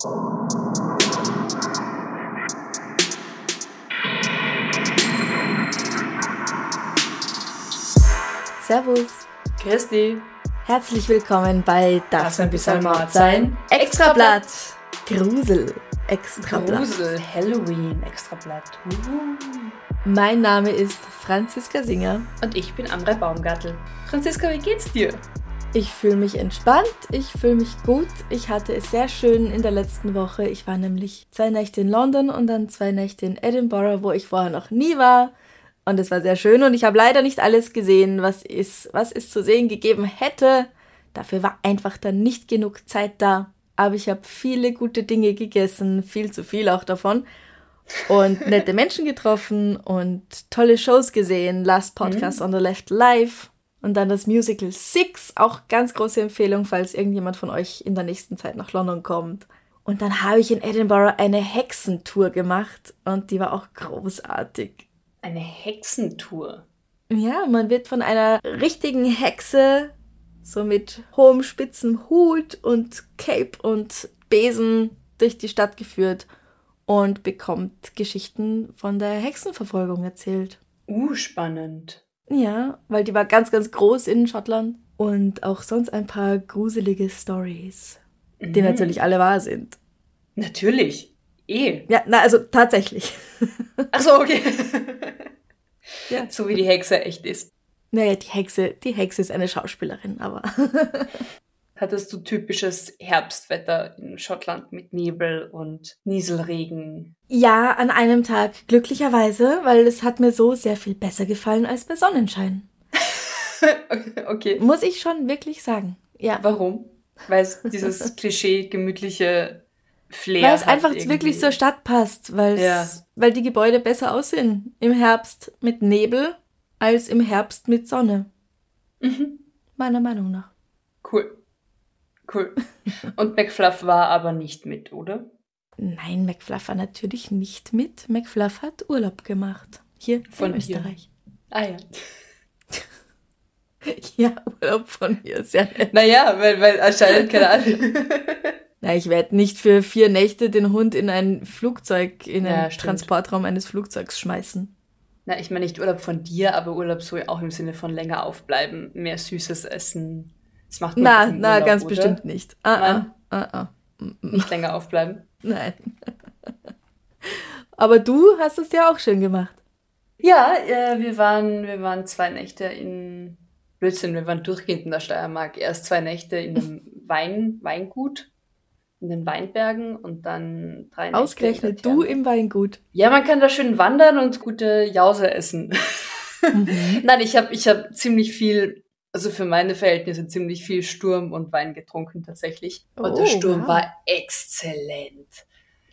Servus. Christi. Herzlich willkommen bei Das, Das ein bisschen Mord sein. Extrablatt. Grusel. Extrablatt. Grusel, Halloween, Extrablatt. Uhu. Mein Name ist Franziska Singer. Und ich bin Amrei Baumgartel. Franziska, wie geht's dir? Ich fühle mich entspannt, ich fühle mich gut. Ich hatte es sehr schön in der letzten Woche. Ich war nämlich zwei Nächte in London und dann zwei Nächte in Edinburgh, wo ich vorher noch nie war. Und es war sehr schön und ich habe leider nicht alles gesehen, was es, was es zu sehen gegeben hätte. Dafür war einfach dann nicht genug Zeit da. Aber ich habe viele gute Dinge gegessen, viel zu viel auch davon. Und nette Menschen getroffen und tolle Shows gesehen. Last Podcast on the Left live. Und dann das Musical Six, auch ganz große Empfehlung, falls irgendjemand von euch in der nächsten Zeit nach London kommt. Und dann habe ich in Edinburgh eine Hexentour gemacht und die war auch großartig. Eine Hexentour. Ja, man wird von einer richtigen Hexe, so mit hohem spitzen Hut und Cape und Besen durch die Stadt geführt und bekommt Geschichten von der Hexenverfolgung erzählt. Uh, spannend. Ja, weil die war ganz, ganz groß in Schottland und auch sonst ein paar gruselige Stories, die Mhm. natürlich alle wahr sind. Natürlich. Eh. Ja, na, also tatsächlich. Ach so, okay. Ja. So wie die Hexe echt ist. Naja, die Hexe, die Hexe ist eine Schauspielerin, aber Hattest du typisches Herbstwetter in Schottland mit Nebel und Nieselregen? Ja, an einem Tag glücklicherweise, weil es hat mir so sehr viel besser gefallen als bei Sonnenschein. okay. Muss ich schon wirklich sagen. Ja. Warum? Weil es dieses Klischee gemütliche Flair Weil es einfach irgendwie. wirklich zur Stadt passt, weil Ja. weil die Gebäude besser aussehen im Herbst mit Nebel als im Herbst mit Sonne. Mhm. Meiner Meinung nach. Cool. Cool. Und McFluff war aber nicht mit, oder? Nein, McFluff war natürlich nicht mit. McFluff hat Urlaub gemacht. Hier Von in hier. Österreich. Ah ja. Ja, Urlaub von mir, sehr nett. Naja, weil, weil anscheinend, keine Ahnung. Na, ich werde nicht für vier Nächte den Hund in ein Flugzeug, in Ja, einen stimmt. Transportraum eines Flugzeugs schmeißen. Na, ich meine nicht Urlaub von dir, aber Urlaub so auch im Sinne von länger aufbleiben, mehr Süßes essen. Das macht man Na, na, Urlaub, ganz oder? bestimmt nicht. Ah, ah, ah, ah. Nicht länger aufbleiben. Nein. Aber du hast es ja auch schön gemacht. Ja, äh, wir waren, wir waren zwei Nächte in Blödsinn, wir waren durchgehend in der Steiermark. Erst zwei Nächte in einem Wein, Weingut, in den Weinbergen und dann drei Nächte. Ausgerechnet du im Weingut. Ja, man kann da schön wandern und gute Jause essen. Mhm. Nein, ich habe ich hab ziemlich viel, also für meine Verhältnisse ziemlich viel Sturm und Wein getrunken tatsächlich. Und Oh, der Sturm wow. war exzellent.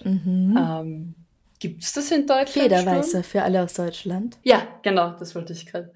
Mhm. Ähm, Gibt's das in Deutschland? Federweißer für alle aus Deutschland. Ja, genau, das wollte ich gerade.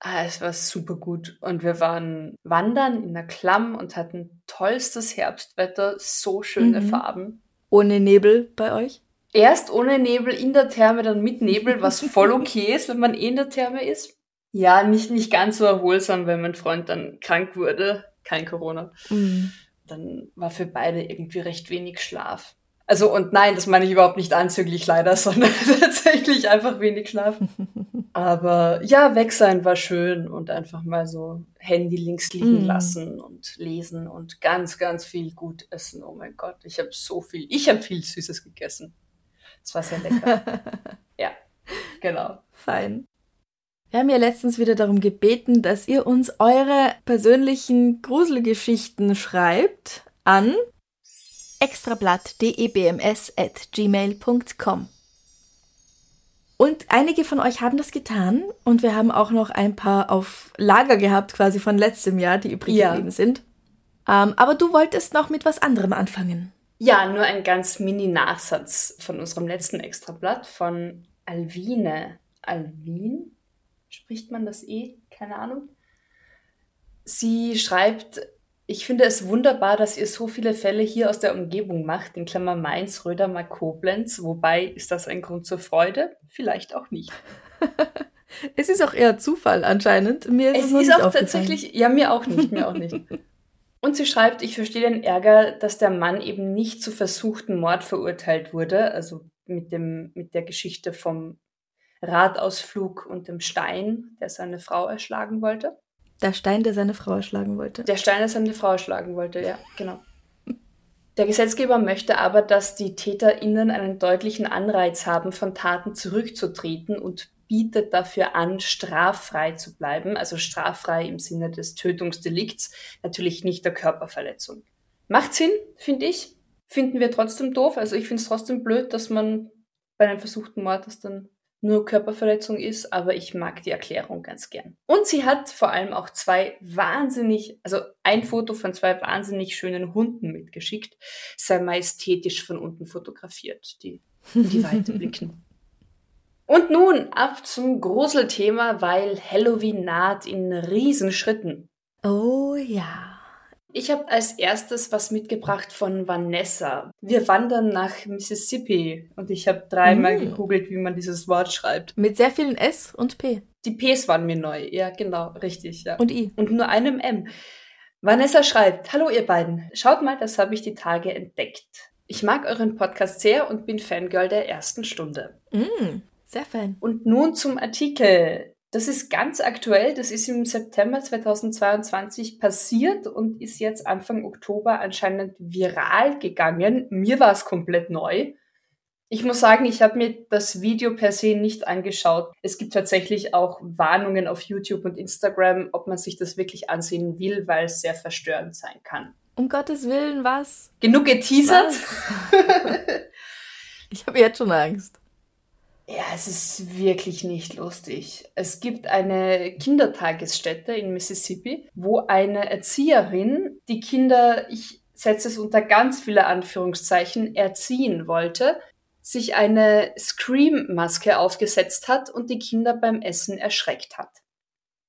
Ah, es war super gut. Und wir waren wandern in der Klamm und hatten tollstes Herbstwetter, so schöne Mhm. Farben. Ohne Nebel bei euch? Erst ohne Nebel in der Therme, dann mit Nebel, was voll okay ist, wenn man eh in der Therme ist. Ja, nicht, nicht ganz so erholsam, wenn mein Freund dann krank wurde. Kein Corona. Mhm. Dann war für beide irgendwie recht wenig Schlaf. Also, und nein, das meine ich überhaupt nicht anzüglich leider, sondern tatsächlich einfach wenig Schlaf. Aber ja, weg sein war schön und einfach mal so Handy links liegen Mm. lassen und lesen und ganz, ganz viel gut essen. Oh mein Gott, ich habe so viel, ich habe viel Süßes gegessen. Es war sehr lecker. ja, genau. Fein. Wir haben ja letztens wieder darum gebeten, dass ihr uns eure persönlichen Gruselgeschichten schreibt an extrablatt.debms.gmail.com. Und einige von euch haben das getan und wir haben auch noch ein paar auf Lager gehabt, quasi von letztem Jahr, die übrig Ja. geblieben sind. Ähm, aber du wolltest noch mit was anderem anfangen. Ja, nur ein ganz mini-Nachsatz von unserem letzten Extrablatt von Alvine. Alvin? Spricht man das eh? Keine Ahnung. Sie schreibt, ich finde es wunderbar, dass ihr so viele Fälle hier aus der Umgebung macht, in Klammer Mainz, Rödermark, Koblenz. Wobei, ist das ein Grund zur Freude? Vielleicht auch nicht. es ist auch eher Zufall anscheinend. Mir ist es, es ist auch tatsächlich, ja, mir auch nicht, mir auch nicht. Und sie schreibt, ich verstehe den Ärger, dass der Mann eben nicht zu versuchten Mord verurteilt wurde, also mit dem, mit der Geschichte vom Radausflug und dem Stein, der seine Frau erschlagen wollte. Der Stein, der seine Frau erschlagen wollte. Der Stein, der seine Frau erschlagen wollte, ja, genau. Der Gesetzgeber möchte aber, dass die TäterInnen einen deutlichen Anreiz haben, von Taten zurückzutreten und bietet dafür an, straffrei zu bleiben, also straffrei im Sinne des Tötungsdelikts, natürlich nicht der Körperverletzung. Macht Sinn, finde ich. Finden wir trotzdem doof. Also ich finde es trotzdem blöd, dass man bei einem versuchten Mord das dann nur Körperverletzung ist, aber ich mag die Erklärung ganz gern. Und sie hat vor allem auch zwei wahnsinnig, also ein Foto von zwei wahnsinnig schönen Hunden mitgeschickt, sehr majestätisch von unten fotografiert, die in die Weite blicken. Und nun ab zum Gruselthema, weil Halloween naht in Riesenschritten. Oh ja. Ich habe als erstes was mitgebracht von Vanessa. Wir wandern nach Mississippi und ich habe dreimal mm. gegoogelt, wie man dieses Wort schreibt. Mit sehr vielen S und P. Die Ps waren mir neu. Ja, genau, richtig. Ja. Und I. Und nur einem M. Vanessa schreibt, Hallo ihr beiden. Schaut mal, das habe ich die Tage entdeckt. Ich mag euren Podcast sehr und bin Fangirl der ersten Stunde. Mm, sehr fan. Und nun zum Artikel. Das ist ganz aktuell, das ist im September 2022 passiert und ist jetzt Anfang Oktober anscheinend viral gegangen. Mir war es komplett neu. Ich muss sagen, ich habe mir das Video per se nicht angeschaut. Es gibt tatsächlich auch Warnungen auf YouTube und Instagram, ob man sich das wirklich ansehen will, weil es sehr verstörend sein kann. Um Gottes Willen, was? Genug geteasert? ich habe jetzt schon Angst. Ja, es ist wirklich nicht lustig. Es gibt eine Kindertagesstätte in Mississippi, wo eine Erzieherin die Kinder, ich setze es unter ganz viele Anführungszeichen, erziehen wollte, sich eine Scream-Maske aufgesetzt hat und die Kinder beim Essen erschreckt hat.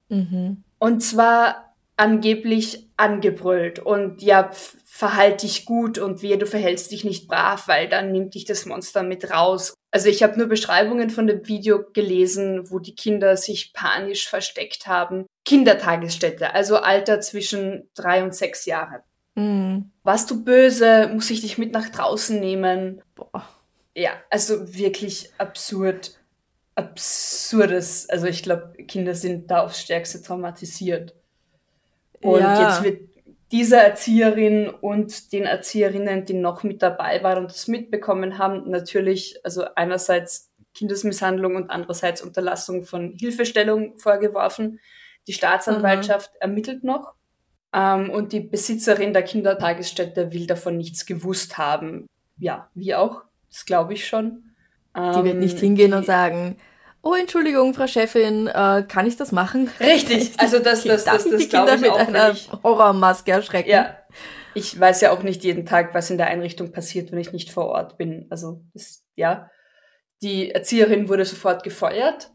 Mhm. Und zwar angeblich angebrüllt und ja, verhalte dich gut und wie du verhältst dich nicht brav, weil dann nimmt dich das Monster mit raus. Also ich habe nur Beschreibungen von dem Video gelesen, wo die Kinder sich panisch versteckt haben. Kindertagesstätte, also Alter zwischen drei und sechs Jahre. Mhm. Warst du böse? Muss ich dich mit nach draußen nehmen? Boah. Ja, also wirklich absurd. Absurdes. Also ich glaube, Kinder sind da aufs Stärkste traumatisiert. Und ja. jetzt wird dieser Erzieherin und den Erzieherinnen, die noch mit dabei waren und das mitbekommen haben, natürlich, also einerseits Kindesmisshandlung und andererseits Unterlassung von Hilfestellung vorgeworfen. Die Staatsanwaltschaft mhm. ermittelt noch ähm, und die Besitzerin der Kindertagesstätte will davon nichts gewusst haben. Ja, wie auch, das glaube ich schon. Die wird nicht ähm, hingehen die, und sagen, oh Entschuldigung, Frau Chefin, äh, kann ich das machen? Richtig, also das, das, das, das, das die Kinder mit einer ich, Horrormaske erschrecken. Ja, ich weiß ja auch nicht jeden Tag, was in der Einrichtung passiert, wenn ich nicht vor Ort bin. Also das, ja, die Erzieherin wurde sofort gefeuert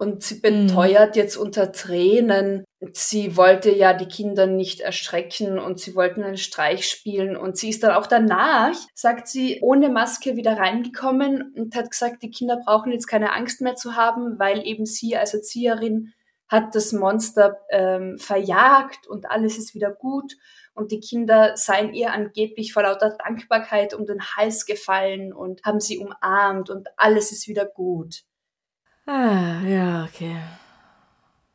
und sie beteuert mhm. jetzt unter Tränen, sie wollte ja die Kinder nicht erschrecken und sie wollten einen Streich spielen und sie ist dann auch danach, sagt sie, ohne Maske wieder reingekommen und hat gesagt, die Kinder brauchen jetzt keine Angst mehr zu haben, weil eben sie als Erzieherin hat das Monster ähm, verjagt und alles ist wieder gut und die Kinder seien ihr angeblich vor lauter Dankbarkeit um den Hals gefallen und haben sie umarmt und alles ist wieder gut. Ah, ja, okay.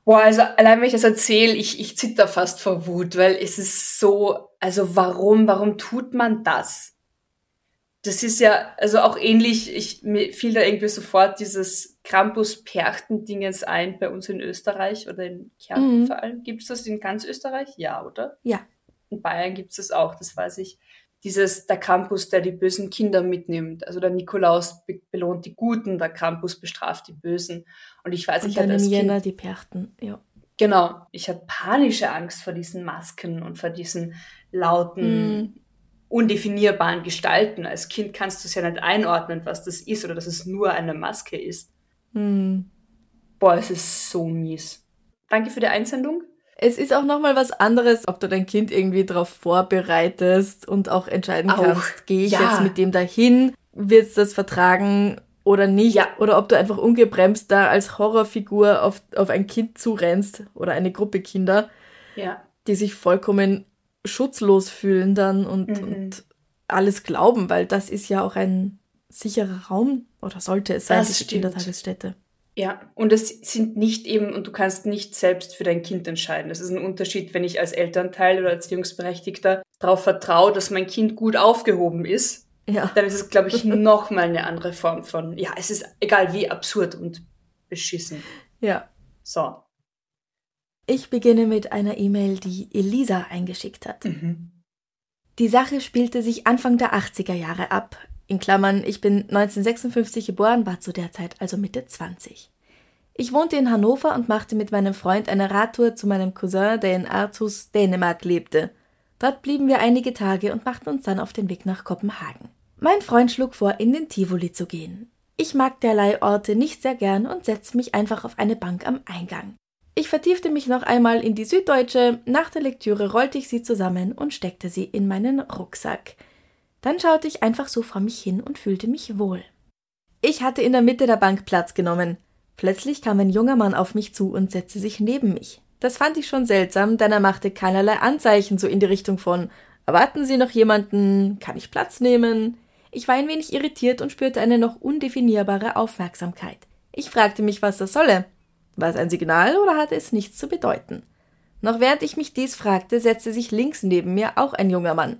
Boah, also allein wenn ich das erzähle, ich, ich zitter fast vor Wut, weil es ist so, also warum, warum tut man das? Das ist ja, also auch ähnlich, ich, mir fiel da irgendwie sofort dieses Krampus-Perchten-Dingens ein bei uns in Österreich oder in Kärnten mhm. vor allem. Gibt es das in ganz Österreich? Ja, oder? Ja. In Bayern gibt es das auch, das weiß ich dieses, der Krampus, der die bösen Kinder mitnimmt. Also der Nikolaus be belohnt die Guten, der Krampus bestraft die Bösen. Und ich weiß, Und ich hatte als Jänner die Perchten, ja. Genau. Ich habe panische Angst vor diesen Masken und vor diesen lauten, mm. undefinierbaren Gestalten. Als Kind kannst du es ja nicht einordnen, was das ist oder dass es nur eine Maske ist. Hm. Boah, es ist so mies. Danke für die Einsendung. Es ist auch nochmal was anderes, ob du dein Kind irgendwie darauf vorbereitest und auch entscheiden Auch, kannst, gehe ich ja. jetzt mit dem dahin, wird es das vertragen oder nicht, Ja. oder ob du einfach ungebremst da als Horrorfigur auf, auf ein Kind zurennst oder eine Gruppe Kinder, Ja. die sich vollkommen schutzlos fühlen dann und, Mhm. und alles glauben, weil das ist ja auch ein sicherer Raum oder sollte es sein, Das stimmt. Kindertagesstätte. Ja, und es sind nicht eben, und du kannst nicht selbst für dein Kind entscheiden. Das ist ein Unterschied, wenn ich als Elternteil oder Erziehungsberechtigter darauf vertraue, dass mein Kind gut aufgehoben ist, Ja. dann ist es, glaube ich, nochmal eine andere Form von, ja, es ist egal wie absurd und beschissen. Ja. So. Ich beginne mit einer E-Mail, die Elisa eingeschickt hat. Mhm. Die Sache spielte sich Anfang der 80er Jahre ab. In Klammern, ich bin 1956 geboren, war zu der Zeit also Mitte 20. Ich wohnte in Hannover und machte mit meinem Freund eine Radtour zu meinem Cousin, der in Aarhus, Dänemark lebte. Dort blieben wir einige Tage und machten uns dann auf den Weg nach Kopenhagen. Mein Freund schlug vor, in den Tivoli zu gehen. Ich mag derlei Orte nicht sehr gern und setzte mich einfach auf eine Bank am Eingang. Ich vertiefte mich noch einmal in die Süddeutsche, nach der Lektüre rollte ich sie zusammen und steckte sie in meinen Rucksack. Dann schaute ich einfach so vor mich hin und fühlte mich wohl. Ich hatte in der Mitte der Bank Platz genommen. Plötzlich kam ein junger Mann auf mich zu und setzte sich neben mich. Das fand ich schon seltsam, denn er machte keinerlei Anzeichen so in die Richtung von Erwarten Sie noch jemanden? Kann ich Platz nehmen? Ich war ein wenig irritiert und spürte eine noch undefinierbare Aufmerksamkeit. Ich fragte mich, was das solle. War es ein Signal oder hatte es nichts zu bedeuten? Noch während ich mich dies fragte, setzte sich links neben mir auch ein junger Mann.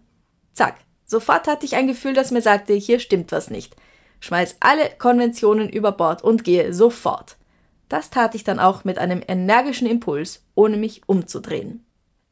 Zack, sofort hatte ich ein Gefühl, das mir sagte, hier stimmt was nicht. Schmeiß alle Konventionen über Bord und gehe sofort. Das tat ich dann auch mit einem energischen Impuls, ohne mich umzudrehen.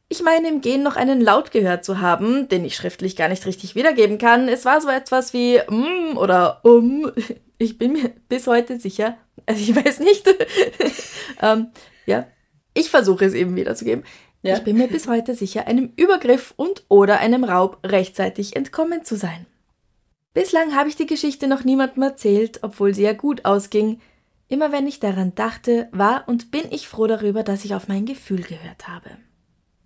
Ich meine im Gehen noch einen Laut gehört zu haben, den ich schriftlich gar nicht richtig wiedergeben kann. Es war so etwas wie mm oder um. Ich bin mir bis heute sicher, also ich weiß nicht. ähm, ja, ich versuche es eben wiederzugeben. Ja. Ich bin mir bis heute sicher, einem Übergriff und oder einem Raub rechtzeitig entkommen zu sein. Bislang habe ich die Geschichte noch niemandem erzählt, obwohl sie ja gut ausging. Immer wenn ich daran dachte, war und bin ich froh darüber, dass ich auf mein Gefühl gehört habe.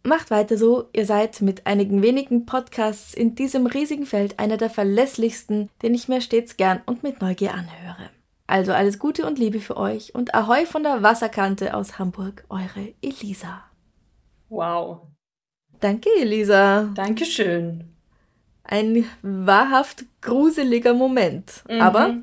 Macht weiter so, ihr seid mit einigen wenigen Podcasts in diesem riesigen Feld einer der verlässlichsten, den ich mir stets gern und mit Neugier anhöre. Also alles Gute und Liebe für euch und Ahoi von der Wasserkante aus Hamburg, eure Elisa. Wow. Danke, Elisa. Dankeschön. Ein wahrhaft gruseliger Moment, Mhm. aber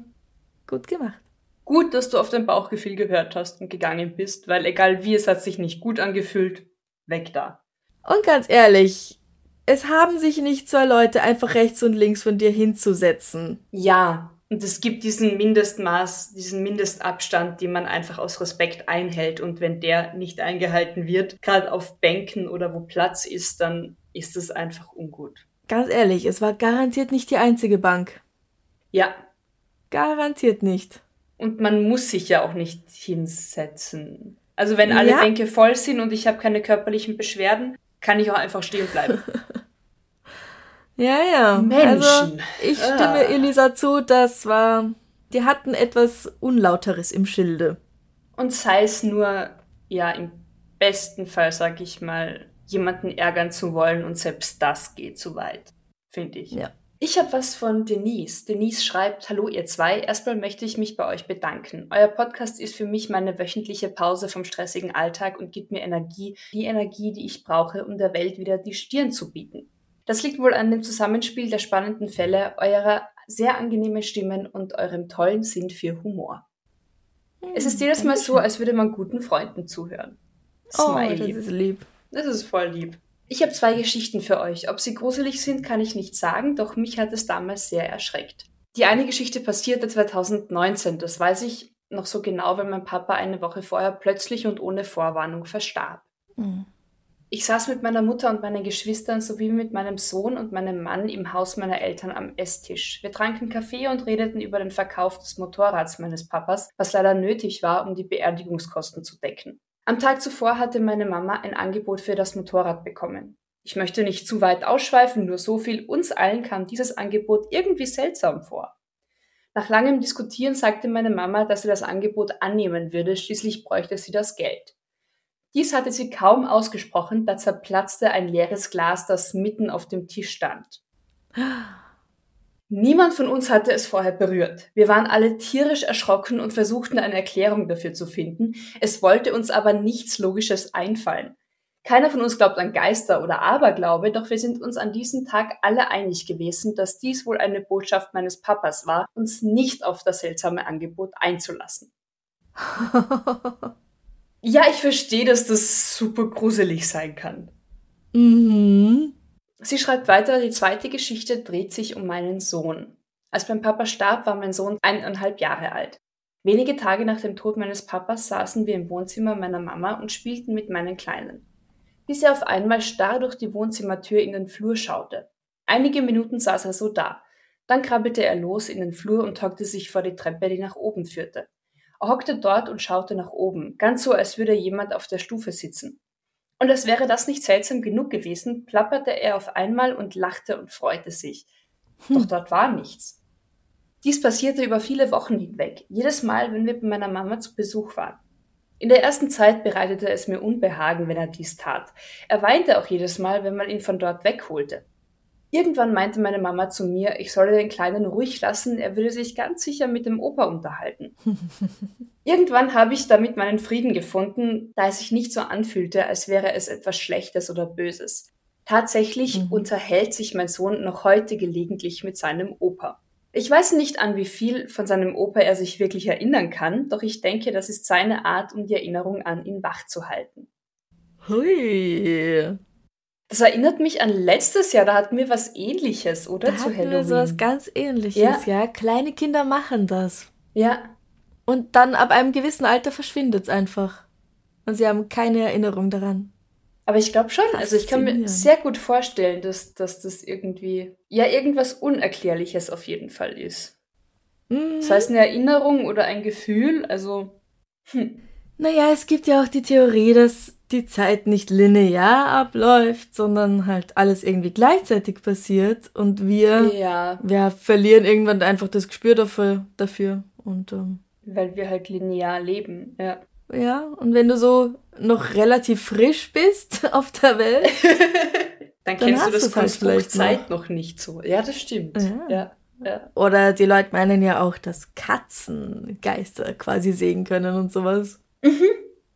gut gemacht. Gut, dass du auf dein Bauchgefühl gehört hast und gegangen bist, weil egal wie, es hat sich nicht gut angefühlt. Weg da. Und ganz ehrlich, es haben sich nicht zwei Leute einfach rechts und links von dir hinzusetzen. Ja, und es gibt diesen Mindestmaß, diesen Mindestabstand, den man einfach aus Respekt einhält. Und wenn der nicht eingehalten wird, gerade auf Bänken oder wo Platz ist, dann ist es einfach ungut. Ganz ehrlich, es war garantiert nicht die einzige Bank. Ja, Garantiert nicht. und man muss sich ja auch nicht hinsetzen. Also wenn alle Ja. Bänke voll sind und ich habe keine körperlichen Beschwerden, kann ich auch einfach stehen bleiben. Ja, ja. Menschen. Also, ich Ah. stimme Elisa zu, das war. Die hatten etwas Unlauteres im Schilde. Und sei es nur, ja, im besten Fall, sag ich mal, jemanden ärgern zu wollen und selbst das geht zu weit, finde ich. Ja. Ich habe was von Denise. Denise schreibt, hallo ihr zwei, erstmal möchte ich mich bei euch bedanken. Euer Podcast ist für mich meine wöchentliche Pause vom stressigen Alltag und gibt mir Energie, die Energie, die ich brauche, um der Welt wieder die Stirn zu bieten. Das liegt wohl an dem Zusammenspiel der spannenden Fälle, eurer sehr angenehmen Stimmen und eurem tollen Sinn für Humor. Es ist jedes Mal so, als würde man guten Freunden zuhören. Oh, Smiley. das ist lieb. Das ist voll lieb. Ich habe zwei Geschichten für euch. Ob sie gruselig sind, kann ich nicht sagen, doch mich hat es damals sehr erschreckt. Die eine Geschichte passierte 2019, das weiß ich noch so genau, weil mein Papa eine Woche vorher plötzlich und ohne Vorwarnung verstarb. Mhm. Ich saß mit meiner Mutter und meinen Geschwistern sowie mit meinem Sohn und meinem Mann im Haus meiner Eltern am Esstisch. Wir tranken Kaffee und redeten über den Verkauf des Motorrads meines Papas, was leider nötig war, um die Beerdigungskosten zu decken. Am Tag zuvor hatte meine Mama ein Angebot für das Motorrad bekommen. Ich möchte nicht zu weit ausschweifen, nur so viel, uns allen kam dieses Angebot irgendwie seltsam vor. Nach langem Diskutieren sagte meine Mama, dass sie das Angebot annehmen würde, schließlich bräuchte sie das Geld. Dies hatte sie kaum ausgesprochen, da zerplatzte ein leeres Glas, das mitten auf dem Tisch stand. Niemand von uns hatte es vorher berührt. Wir waren alle tierisch erschrocken und versuchten eine Erklärung dafür zu finden. Es wollte uns aber nichts Logisches einfallen. Keiner von uns glaubt an Geister oder Aberglaube, doch wir sind uns an diesem Tag alle einig gewesen, dass dies wohl eine Botschaft meines Papas war, uns nicht auf das seltsame Angebot einzulassen. ja, ich verstehe, dass das super gruselig sein kann. Mhm. Sie schreibt weiter, die zweite Geschichte dreht sich um meinen Sohn. Als mein Papa starb, war mein Sohn eineinhalb Jahre alt. Wenige Tage nach dem Tod meines Papas saßen wir im Wohnzimmer meiner Mama und spielten mit meinen Kleinen. Bis er auf einmal starr durch die Wohnzimmertür in den Flur schaute. Einige Minuten saß er so da. Dann krabbelte er los in den Flur und hockte sich vor die Treppe, die nach oben führte. Er hockte dort und schaute nach oben, ganz so, als würde jemand auf der Stufe sitzen. Und als wäre das nicht seltsam genug gewesen, plapperte er auf einmal und lachte und freute sich. Hm. Doch dort war nichts. Dies passierte über viele Wochen hinweg, jedes Mal, wenn wir bei meiner Mama zu Besuch waren. In der ersten Zeit bereitete es mir Unbehagen, wenn er dies tat. Er weinte auch jedes Mal, wenn man ihn von dort wegholte. Irgendwann meinte meine Mama zu mir, ich solle den Kleinen ruhig lassen, er würde sich ganz sicher mit dem Opa unterhalten. Irgendwann habe ich damit meinen Frieden gefunden, da es sich nicht so anfühlte, als wäre es etwas Schlechtes oder Böses. Tatsächlich mhm. unterhält sich mein Sohn noch heute gelegentlich mit seinem Opa. Ich weiß nicht, an wie viel von seinem Opa er sich wirklich erinnern kann, doch ich denke, das ist seine Art, um die Erinnerung an ihn wach zu halten. Hui. Das erinnert mich an letztes Jahr, da hatten wir was ähnliches, oder? Da zu hatten Halloween. Wir sowas ganz ähnliches, ja. ja. Kleine Kinder machen das. Ja. Und dann ab einem gewissen Alter verschwindet es einfach. Und sie haben keine Erinnerung daran. Aber ich glaube schon, also ich kann mir sehr gut vorstellen, dass, dass das irgendwie, ja, irgendwas Unerklärliches auf jeden Fall ist. Mhm. Das heißt eine Erinnerung oder ein Gefühl, also. Hm. Naja, es gibt ja auch die Theorie, dass die Zeit nicht linear abläuft, sondern halt alles irgendwie gleichzeitig passiert und wir, ja. wir verlieren irgendwann einfach das Gespür dafür. dafür und, ähm, Weil wir halt linear leben, ja. Ja, und wenn du so noch relativ frisch bist auf der Welt, dann, dann kennst du das Konstrukt halt Zeit noch. noch. nicht so. Ja, das stimmt. Ja. ja. Ja. Oder die Leute meinen ja auch, dass Katzen Geister quasi sehen können und sowas. Mhm.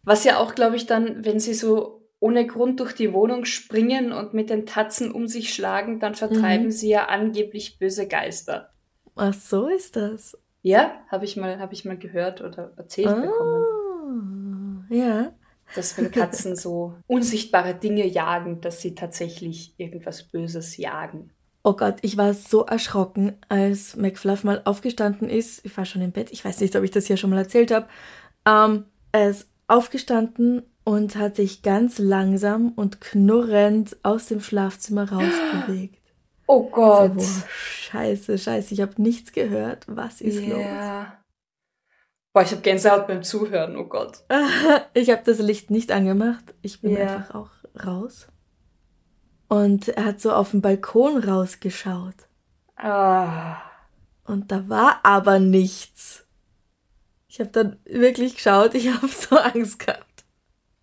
Was ja auch, glaube ich, dann, wenn sie so ohne Grund durch die Wohnung springen und mit den Tatzen um sich schlagen, dann vertreiben mhm. sie ja angeblich böse Geister. Ach, so ist das. Ja, habe ich mal, habe ich mal gehört oder erzählt ah, bekommen. Ja. Dass wenn Katzen so unsichtbare Dinge jagen, dass sie tatsächlich irgendwas Böses jagen. Oh Gott, ich war so erschrocken, als McFluff mal aufgestanden ist. Ich war schon im Bett. Ich weiß nicht, ob ich das hier schon mal erzählt habe. Ähm, er ist aufgestanden und hat sich ganz langsam und knurrend aus dem Schlafzimmer rausbewegt. Oh Gott. Also, scheiße, scheiße, ich habe nichts gehört. Was ist yeah. los? Boah, ich habe Gänsehaut beim Zuhören, oh Gott. ich habe das Licht nicht angemacht. Ich bin yeah. einfach auch raus. Und er hat so auf den Balkon rausgeschaut. Ah. Und da war aber nichts. Ich habe dann wirklich geschaut, ich habe so Angst gehabt.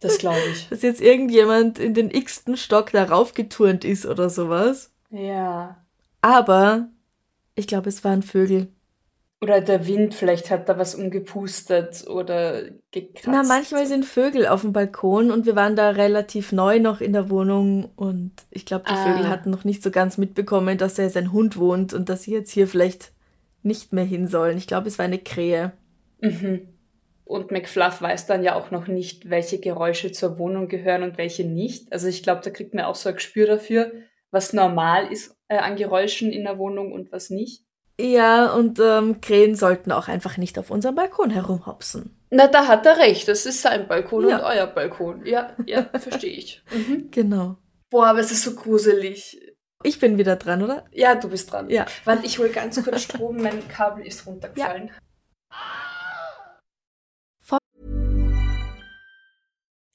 Das glaube ich. Dass jetzt irgendjemand in den x-ten Stock darauf geturnt ist oder sowas. Ja. Aber ich glaube, es waren Vögel. Oder der Wind, vielleicht hat da was umgepustet oder gekratzt. Na, manchmal sind Vögel auf dem Balkon und wir waren da relativ neu noch in der Wohnung und ich glaube, die ah. Vögel hatten noch nicht so ganz mitbekommen, dass da sein Hund wohnt und dass sie jetzt hier vielleicht nicht mehr hin sollen. Ich glaube, es war eine Krähe. Mhm. Und McFluff weiß dann ja auch noch nicht, welche Geräusche zur Wohnung gehören und welche nicht. Also ich glaube, da kriegt man auch so ein Gespür dafür, was normal ist äh, an Geräuschen in der Wohnung und was nicht. Ja, und ähm, Krähen sollten auch einfach nicht auf unserem Balkon herumhopsen. Na, da hat er recht. Das ist sein Balkon ja. und euer Balkon. Ja, ja, verstehe ich. Mhm. Genau. Boah, aber es ist so gruselig. Ich bin wieder dran, oder? Ja, du bist dran. Ja. Warte, ich hole ganz kurz Strom. Mein Kabel ist runtergefallen. Ja.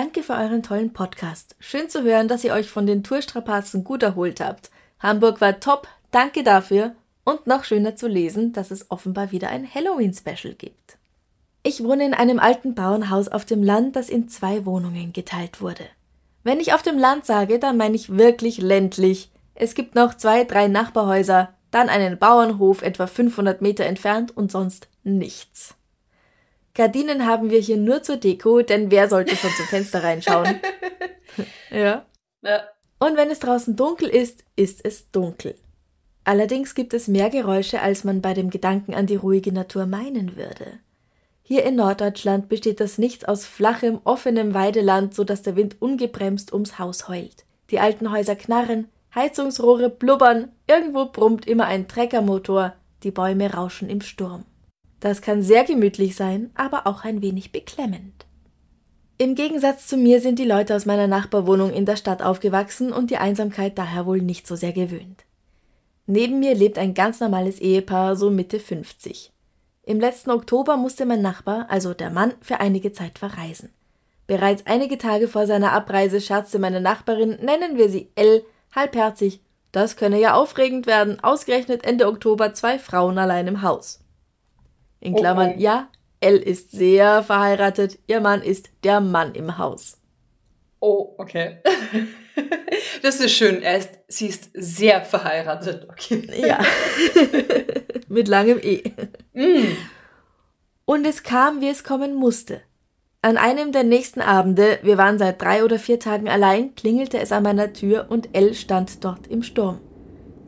Danke für euren tollen Podcast. Schön zu hören, dass ihr euch von den Tourstrapazen gut erholt habt. Hamburg war top, danke dafür. Und noch schöner zu lesen, dass es offenbar wieder ein Halloween-Special gibt. Ich wohne in einem alten Bauernhaus auf dem Land, das in zwei Wohnungen geteilt wurde. Wenn ich auf dem Land sage, dann meine ich wirklich ländlich. Es gibt noch zwei, drei Nachbarhäuser, dann einen Bauernhof etwa 500 Meter entfernt und sonst nichts. Gardinen haben wir hier nur zur Deko, denn wer sollte schon zum Fenster reinschauen? ja. Ja. Und wenn es draußen dunkel ist, ist es dunkel. Allerdings gibt es mehr Geräusche, als man bei dem Gedanken an die ruhige Natur meinen würde. Hier in Norddeutschland besteht das Nichts aus flachem, offenem Weideland, so dass der Wind ungebremst ums Haus heult. Die alten Häuser knarren, Heizungsrohre blubbern, irgendwo brummt immer ein Treckermotor, die Bäume rauschen im Sturm. Das kann sehr gemütlich sein, aber auch ein wenig beklemmend. Im Gegensatz zu mir sind die Leute aus meiner Nachbarwohnung in der Stadt aufgewachsen und die Einsamkeit daher wohl nicht so sehr gewöhnt. Neben mir lebt ein ganz normales Ehepaar, so Mitte 50. Im letzten Oktober musste mein Nachbar, also der Mann, für einige Zeit verreisen. Bereits einige Tage vor seiner Abreise scherzte meine Nachbarin, nennen wir sie L, halbherzig, das könne ja aufregend werden, ausgerechnet Ende Oktober zwei Frauen allein im Haus. In Klammern, Oh, oh. ja, L ist sehr verheiratet, ihr Mann ist der Mann im Haus. Oh, okay. Das ist schön. Er ist, sie ist sehr verheiratet. Okay. Ja. Mit langem E. Mm. Und es kam, wie es kommen musste. An einem der nächsten Abende, wir waren seit drei oder vier Tagen allein, klingelte es an meiner Tür und L stand dort im Sturm.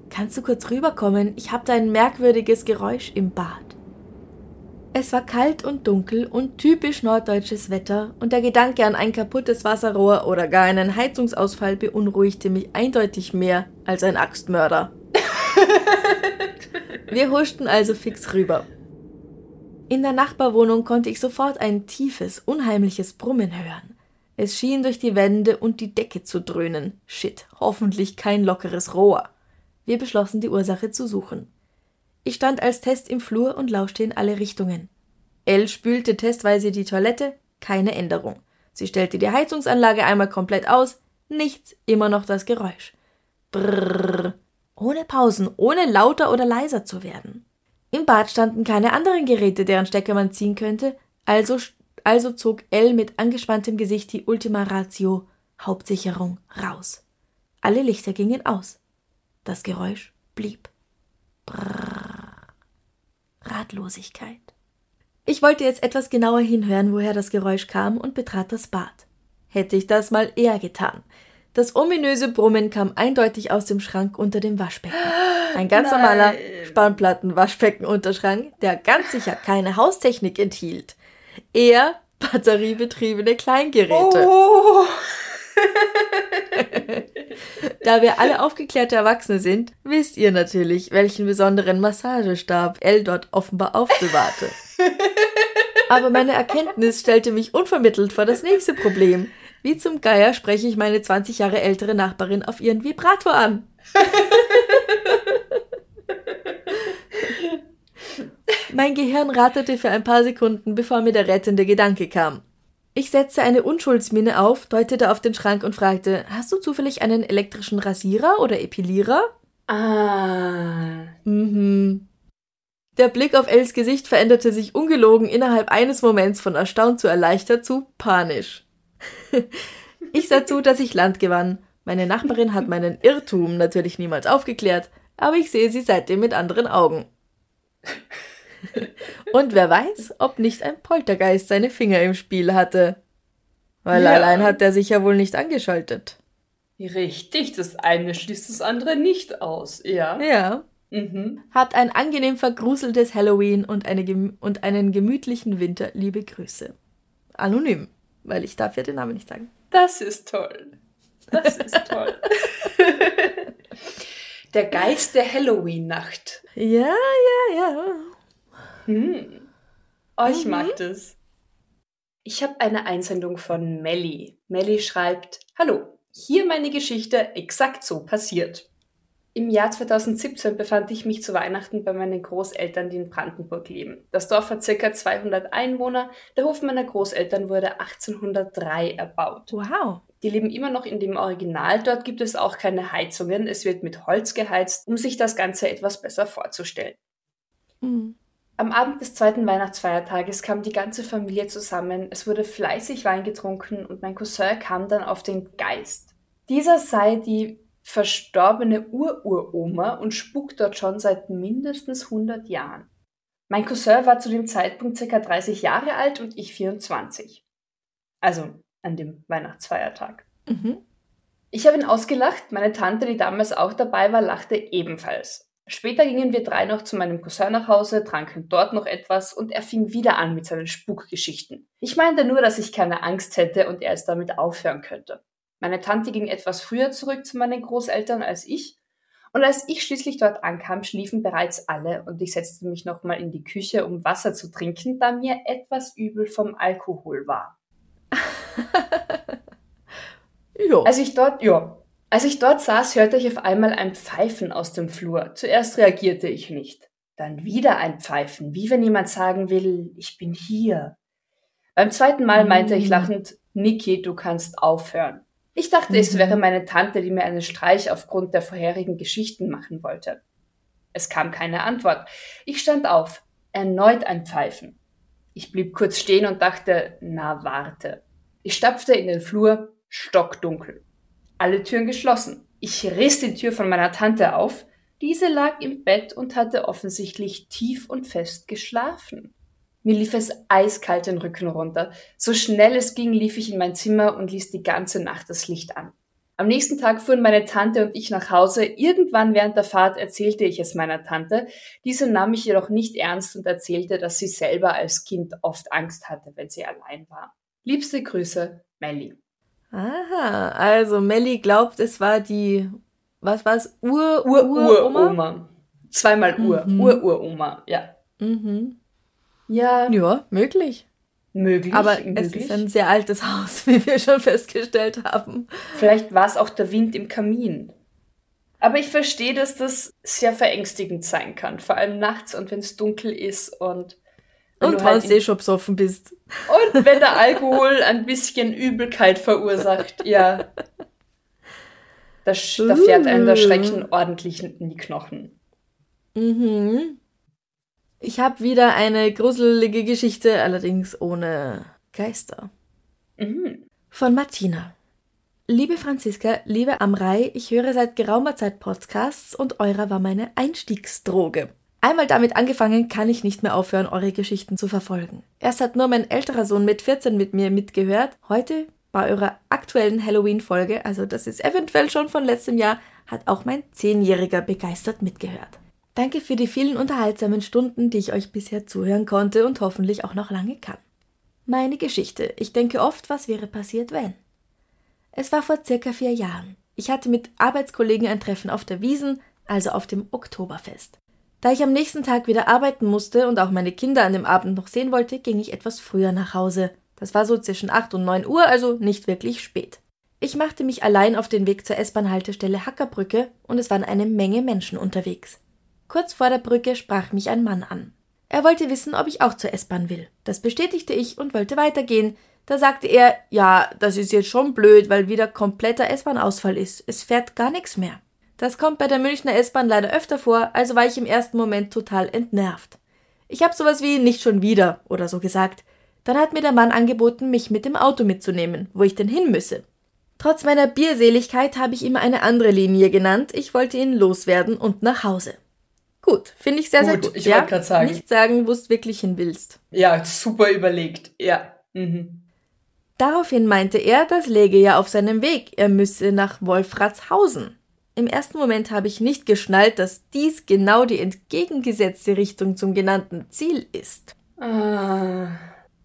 Kannst du kurz rüberkommen? Ich hab da ein merkwürdiges Geräusch im Bad. Es war kalt und dunkel und typisch norddeutsches Wetter und der Gedanke an ein kaputtes Wasserrohr oder gar einen Heizungsausfall beunruhigte mich eindeutig mehr als ein Axtmörder. Wir huschten also fix rüber. In der Nachbarwohnung konnte ich sofort ein tiefes, unheimliches Brummen hören. Es schien durch die Wände und die Decke zu dröhnen. Shit, hoffentlich kein lockeres Rohr. Wir beschlossen, die Ursache zu suchen. Ich stand als Test im Flur und lauschte in alle Richtungen. Elle spülte testweise die Toilette, keine Änderung. Sie stellte die Heizungsanlage einmal komplett aus, nichts, immer noch das Geräusch. Brrr. Ohne Pausen, ohne lauter oder leiser zu werden. Im Bad standen keine anderen Geräte, deren Stecker man ziehen könnte, also, also zog Elle mit angespanntem Gesicht die Ultima Ratio Hauptsicherung raus. Alle Lichter gingen aus. Das Geräusch blieb. Brrr. Ratlosigkeit. Ich wollte jetzt etwas genauer hinhören, woher das Geräusch kam und betrat das Bad. Hätte ich das mal eher getan. Das ominöse Brummen kam eindeutig aus dem Schrank unter dem Waschbecken. Ein ganz Nein. normaler Spannplatten-Waschbeckenunterschrank, der ganz sicher keine Haustechnik enthielt. Eher batteriebetriebene Kleingeräte. Oh. Da wir alle aufgeklärte Erwachsene sind, wisst ihr natürlich, welchen besonderen Massagestab L dort offenbar aufbewahrte. Aber meine Erkenntnis stellte mich unvermittelt vor das nächste Problem. Wie zum Geier spreche ich meine 20 Jahre ältere Nachbarin auf ihren Vibrator an? mein Gehirn ratterte für ein paar Sekunden, bevor mir der rettende Gedanke kam. Ich setzte eine Unschuldsmiene auf, deutete auf den Schrank und fragte, hast du zufällig einen elektrischen Rasierer oder Epilierer? Ah. Mhm. Der Blick auf Els Gesicht veränderte sich ungelogen innerhalb eines Moments von erstaunt zu erleichtert zu panisch. ich sah zu, dass ich Land gewann. Meine Nachbarin hat meinen Irrtum natürlich niemals aufgeklärt, aber ich sehe sie seitdem mit anderen Augen. Und wer weiß, ob nicht ein Poltergeist seine Finger im Spiel hatte. Weil ja. allein hat er sich ja wohl nicht angeschaltet. Richtig, das eine schließt das andere nicht aus, ja. Ja. Mhm. Habt ein angenehm vergruseltes Halloween und, eine, und einen gemütlichen Winter. Liebe Grüße. Anonym, weil ich darf ja den Namen nicht sagen. Das ist toll. Das ist toll. der Geist der Halloween-Nacht. Ja, ja, ja. Hm. Oh, ich mhm. mag das. Ich habe eine Einsendung von Melly. Melly schreibt: Hallo, hier meine Geschichte exakt so passiert. Im Jahr 2017 befand ich mich zu Weihnachten bei meinen Großeltern, die in Brandenburg leben. Das Dorf hat ca. 200 Einwohner. Der Hof meiner Großeltern wurde 1803 erbaut. Wow. Die leben immer noch in dem Original. Dort gibt es auch keine Heizungen. Es wird mit Holz geheizt, um sich das Ganze etwas besser vorzustellen. Mhm. Am Abend des zweiten Weihnachtsfeiertages kam die ganze Familie zusammen. Es wurde fleißig Wein getrunken und mein Cousin kam dann auf den Geist. Dieser sei die verstorbene Ururoma und spukt dort schon seit mindestens 100 Jahren. Mein Cousin war zu dem Zeitpunkt ca. 30 Jahre alt und ich 24. Also an dem Weihnachtsfeiertag. Mhm. Ich habe ihn ausgelacht, meine Tante, die damals auch dabei war, lachte ebenfalls. Später gingen wir drei noch zu meinem Cousin nach Hause, tranken dort noch etwas und er fing wieder an mit seinen Spukgeschichten. Ich meinte nur, dass ich keine Angst hätte und er es damit aufhören könnte. Meine Tante ging etwas früher zurück zu meinen Großeltern als ich. Und als ich schließlich dort ankam, schliefen bereits alle und ich setzte mich nochmal in die Küche, um Wasser zu trinken, da mir etwas übel vom Alkohol war. jo. Als ich dort, ja, als ich dort saß, hörte ich auf einmal ein Pfeifen aus dem Flur. Zuerst reagierte ich nicht. Dann wieder ein Pfeifen, wie wenn jemand sagen will, ich bin hier. Beim zweiten Mal meinte ich mm. lachend, Niki, du kannst aufhören. Ich dachte, mhm. es wäre meine Tante, die mir einen Streich aufgrund der vorherigen Geschichten machen wollte. Es kam keine Antwort. Ich stand auf. Erneut ein Pfeifen. Ich blieb kurz stehen und dachte, na warte. Ich stapfte in den Flur, stockdunkel. Alle Türen geschlossen. Ich riss die Tür von meiner Tante auf. Diese lag im Bett und hatte offensichtlich tief und fest geschlafen. Mir lief es eiskalt den Rücken runter. So schnell es ging, lief ich in mein Zimmer und ließ die ganze Nacht das Licht an. Am nächsten Tag fuhren meine Tante und ich nach Hause. Irgendwann während der Fahrt erzählte ich es meiner Tante. Diese nahm mich jedoch nicht ernst und erzählte, dass sie selber als Kind oft Angst hatte, wenn sie allein war. Liebste Grüße, Melly. Aha, also Melly glaubt, es war die, was war es, Ur, Ur, Ur, Uroma? Zweimal Ur, mhm. Ur, Uroma, ja. Mhm. Ja. Ja, möglich. Möglich. Aber möglich. es ist ein sehr altes Haus, wie wir schon festgestellt haben. Vielleicht war es auch der Wind im Kamin. Aber ich verstehe, dass das sehr verängstigend sein kann, vor allem nachts und wenn es dunkel ist und und du halt eh schon besoffen bist. Und wenn der Alkohol ein bisschen Übelkeit verursacht, ja. Da, da fährt einem der Schrecken ordentlich in die Knochen. Mhm. Ich habe wieder eine gruselige Geschichte, allerdings ohne Geister. Mhm. Von Martina. Liebe Franziska, liebe Amrei, ich höre seit geraumer Zeit Podcasts und eurer war meine Einstiegsdroge. Einmal damit angefangen, kann ich nicht mehr aufhören, eure Geschichten zu verfolgen. Erst hat nur mein älterer Sohn mit 14 mit mir mitgehört. Heute, bei eurer aktuellen Halloween-Folge, also das ist eventuell schon von letztem Jahr, hat auch mein Zehnjähriger begeistert mitgehört. Danke für die vielen unterhaltsamen Stunden, die ich euch bisher zuhören konnte und hoffentlich auch noch lange kann. Meine Geschichte. Ich denke oft, was wäre passiert, wenn. Es war vor circa vier Jahren. Ich hatte mit Arbeitskollegen ein Treffen auf der Wiesen, also auf dem Oktoberfest. Da ich am nächsten Tag wieder arbeiten musste und auch meine Kinder an dem Abend noch sehen wollte, ging ich etwas früher nach Hause. Das war so zwischen 8 und 9 Uhr, also nicht wirklich spät. Ich machte mich allein auf den Weg zur S-Bahn-Haltestelle Hackerbrücke und es waren eine Menge Menschen unterwegs. Kurz vor der Brücke sprach mich ein Mann an. Er wollte wissen, ob ich auch zur S-Bahn will. Das bestätigte ich und wollte weitergehen. Da sagte er, ja, das ist jetzt schon blöd, weil wieder kompletter S-Bahn-Ausfall ist. Es fährt gar nichts mehr. Das kommt bei der Münchner S-Bahn leider öfter vor, also war ich im ersten Moment total entnervt. Ich habe sowas wie nicht schon wieder oder so gesagt. Dann hat mir der Mann angeboten, mich mit dem Auto mitzunehmen, wo ich denn hin müsse. Trotz meiner Bierseligkeit habe ich ihm eine andere Linie genannt. Ich wollte ihn loswerden und nach Hause. Gut, finde ich sehr, sehr Gut, gut. ich wollte grad sagen. Nicht sagen, wo du wirklich hin willst. Ja, super überlegt. Ja. Mhm. Daraufhin meinte er, das läge ja auf seinem Weg, er müsse nach Wolfratshausen. Im ersten Moment habe ich nicht geschnallt, dass dies genau die entgegengesetzte Richtung zum genannten Ziel ist. Ah.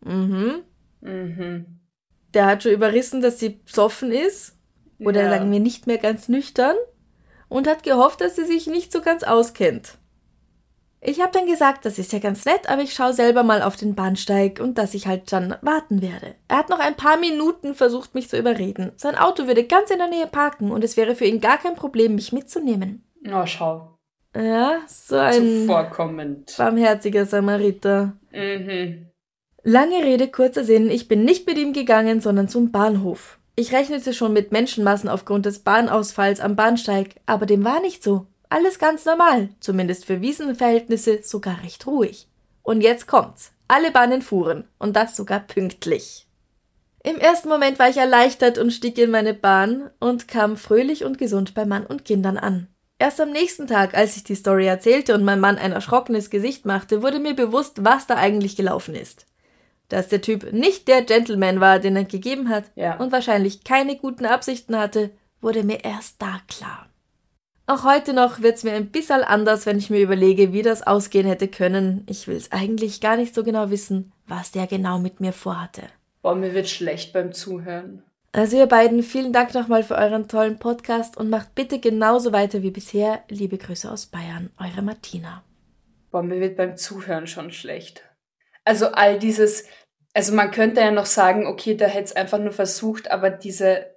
Mhm. Mhm. Der hat schon überrissen, dass sie besoffen ist. Oder Ja. sagen wir nicht mehr ganz nüchtern. Und hat gehofft, dass sie sich nicht so ganz auskennt. Ich habe dann gesagt, das ist ja ganz nett, aber ich schaue selber mal auf den Bahnsteig und dass ich halt dann warten werde. Er hat noch ein paar Minuten versucht, mich zu überreden. Sein Auto würde ganz in der Nähe parken und es wäre für ihn gar kein Problem, mich mitzunehmen. Oh, schau. Ja, so ein Zuvorkommend. barmherziger Samariter. Mhm. Lange Rede, kurzer Sinn, ich bin nicht mit ihm gegangen, sondern zum Bahnhof. Ich rechnete schon mit Menschenmassen aufgrund des Bahnausfalls am Bahnsteig, aber dem war nicht so. Alles ganz normal, zumindest für Wiesenverhältnisse sogar recht ruhig. Und jetzt kommt's. Alle Bahnen fuhren, und das sogar pünktlich. Im ersten Moment war ich erleichtert und stieg in meine Bahn und kam fröhlich und gesund bei Mann und Kindern an. Erst am nächsten Tag, als ich die Story erzählte und mein Mann ein erschrockenes Gesicht machte, wurde mir bewusst, was da eigentlich gelaufen ist. Dass der Typ nicht der Gentleman war, den er gegeben hat Ja. und wahrscheinlich keine guten Absichten hatte, wurde mir erst da klar. Auch heute noch wird's mir ein bisschen anders, wenn ich mir überlege, wie das ausgehen hätte können. Ich will's eigentlich gar nicht so genau wissen, was der genau mit mir vorhatte. Boah, mir wird schlecht beim Zuhören. Also ihr beiden, vielen Dank nochmal für euren tollen Podcast und macht bitte genauso weiter wie bisher. Liebe Grüße aus Bayern, eure Martina. Boah, mir wird beim Zuhören schon schlecht. Also all dieses, also man könnte ja noch sagen, okay, da hätte es einfach nur versucht, aber diese,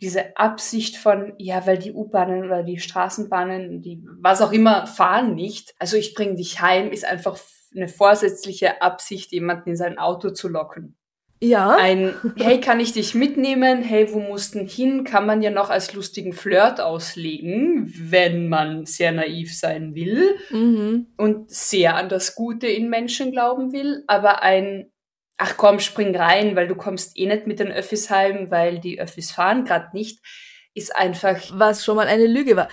diese Absicht von, ja, weil die U-Bahnen oder die Straßenbahnen, die was auch immer fahren nicht, also ich bringe dich heim, ist einfach eine vorsätzliche Absicht, jemanden in sein Auto zu locken. Ja, Ein, hey, kann ich dich mitnehmen? Hey, wo musst du hin? Kann man ja noch als lustigen Flirt auslegen, wenn man sehr naiv sein will mhm. und sehr an das Gute in Menschen glauben will, aber ein Ach komm, spring rein, weil du kommst eh nicht mit den Öffis heim, weil die Öffis fahren gerade nicht, ist einfach was schon mal eine Lüge war.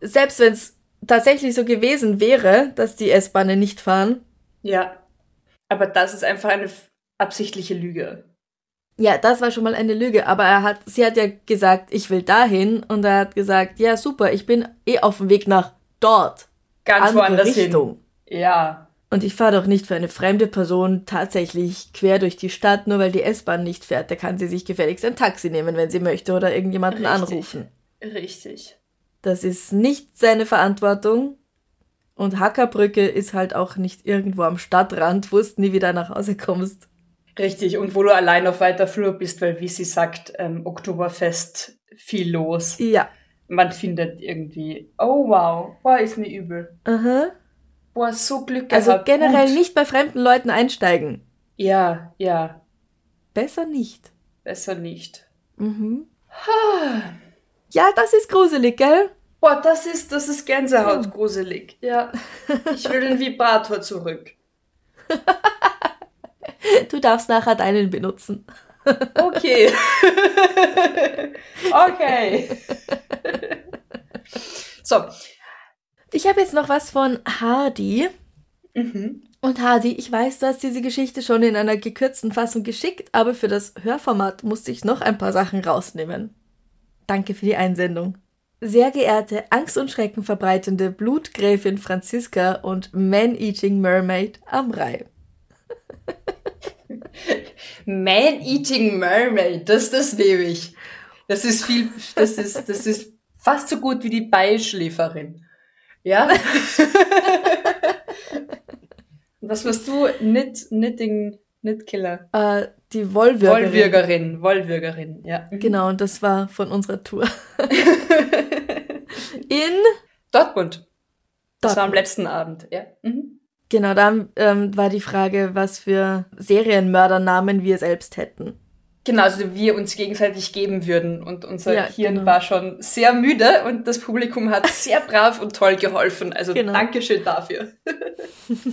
Selbst wenn es tatsächlich so gewesen wäre, dass die S-Bahnen nicht fahren, ja. Aber das ist einfach eine absichtliche Lüge. Ja, das war schon mal eine Lüge, aber er hat, sie hat ja gesagt, ich will dahin und er hat gesagt, ja super, ich bin eh auf dem Weg nach dort. Ganz andere woanders Richtung. hin. Ja, Und ich fahre doch nicht für eine fremde Person tatsächlich quer durch die Stadt, nur weil die S-Bahn nicht fährt. Da kann sie sich gefälligst ein Taxi nehmen, wenn sie möchte, oder irgendjemanden Richtig. anrufen. richtig. Das ist nicht seine Verantwortung. Und Hackerbrücke ist halt auch nicht irgendwo am Stadtrand, wo du nie wieder nach Hause kommst. Richtig. Und wo du allein auf weiter Flur bist, weil wie sie sagt, ähm, Oktoberfest viel los. Ja. Man findet irgendwie, oh wow, boah, ist mir übel. Aha. Boah, so Glück Also gehabt. generell Gut. nicht bei fremden Leuten einsteigen. Ja, ja, Besser nicht. besser nicht. Mhm. Ja, das ist gruselig, gell? Boah, das ist, das ist Gänsehaut gruselig. Ja. Ich will den Vibrator zurück. Du darfst nachher deinen benutzen. Okay. okay. so. Ich habe jetzt noch was von Hardy. Mhm. Und Hardy, ich weiß, du hast diese Geschichte schon in einer gekürzten Fassung geschickt, aber für das Hörformat musste ich noch ein paar Sachen rausnehmen. Danke für die Einsendung. Sehr geehrte, Angst und Schrecken verbreitende Blutgräfin Franziska und Man-Eating Mermaid am Rai. Man-Eating Mermaid, das, das nehme ich. Das ist viel, das ist, das ist fast so gut wie die Beischläferin. Ja? Was warst du? Knit, Knitting, Knitkiller. Äh, die Wollwürgerin. Wollwürgerin, Wollwürgerin, ja. Genau, und das war von unserer Tour. In Dortmund. Das war am letzten Abend, ja. Mhm. Genau, da ähm, war die Frage, was für Serienmördernamen wir selbst hätten. Genau, also wir uns gegenseitig geben würden. Und unser Ja, Hirn genau. war schon sehr müde und das Publikum hat sehr brav und toll geholfen. Also Genau. Dankeschön dafür.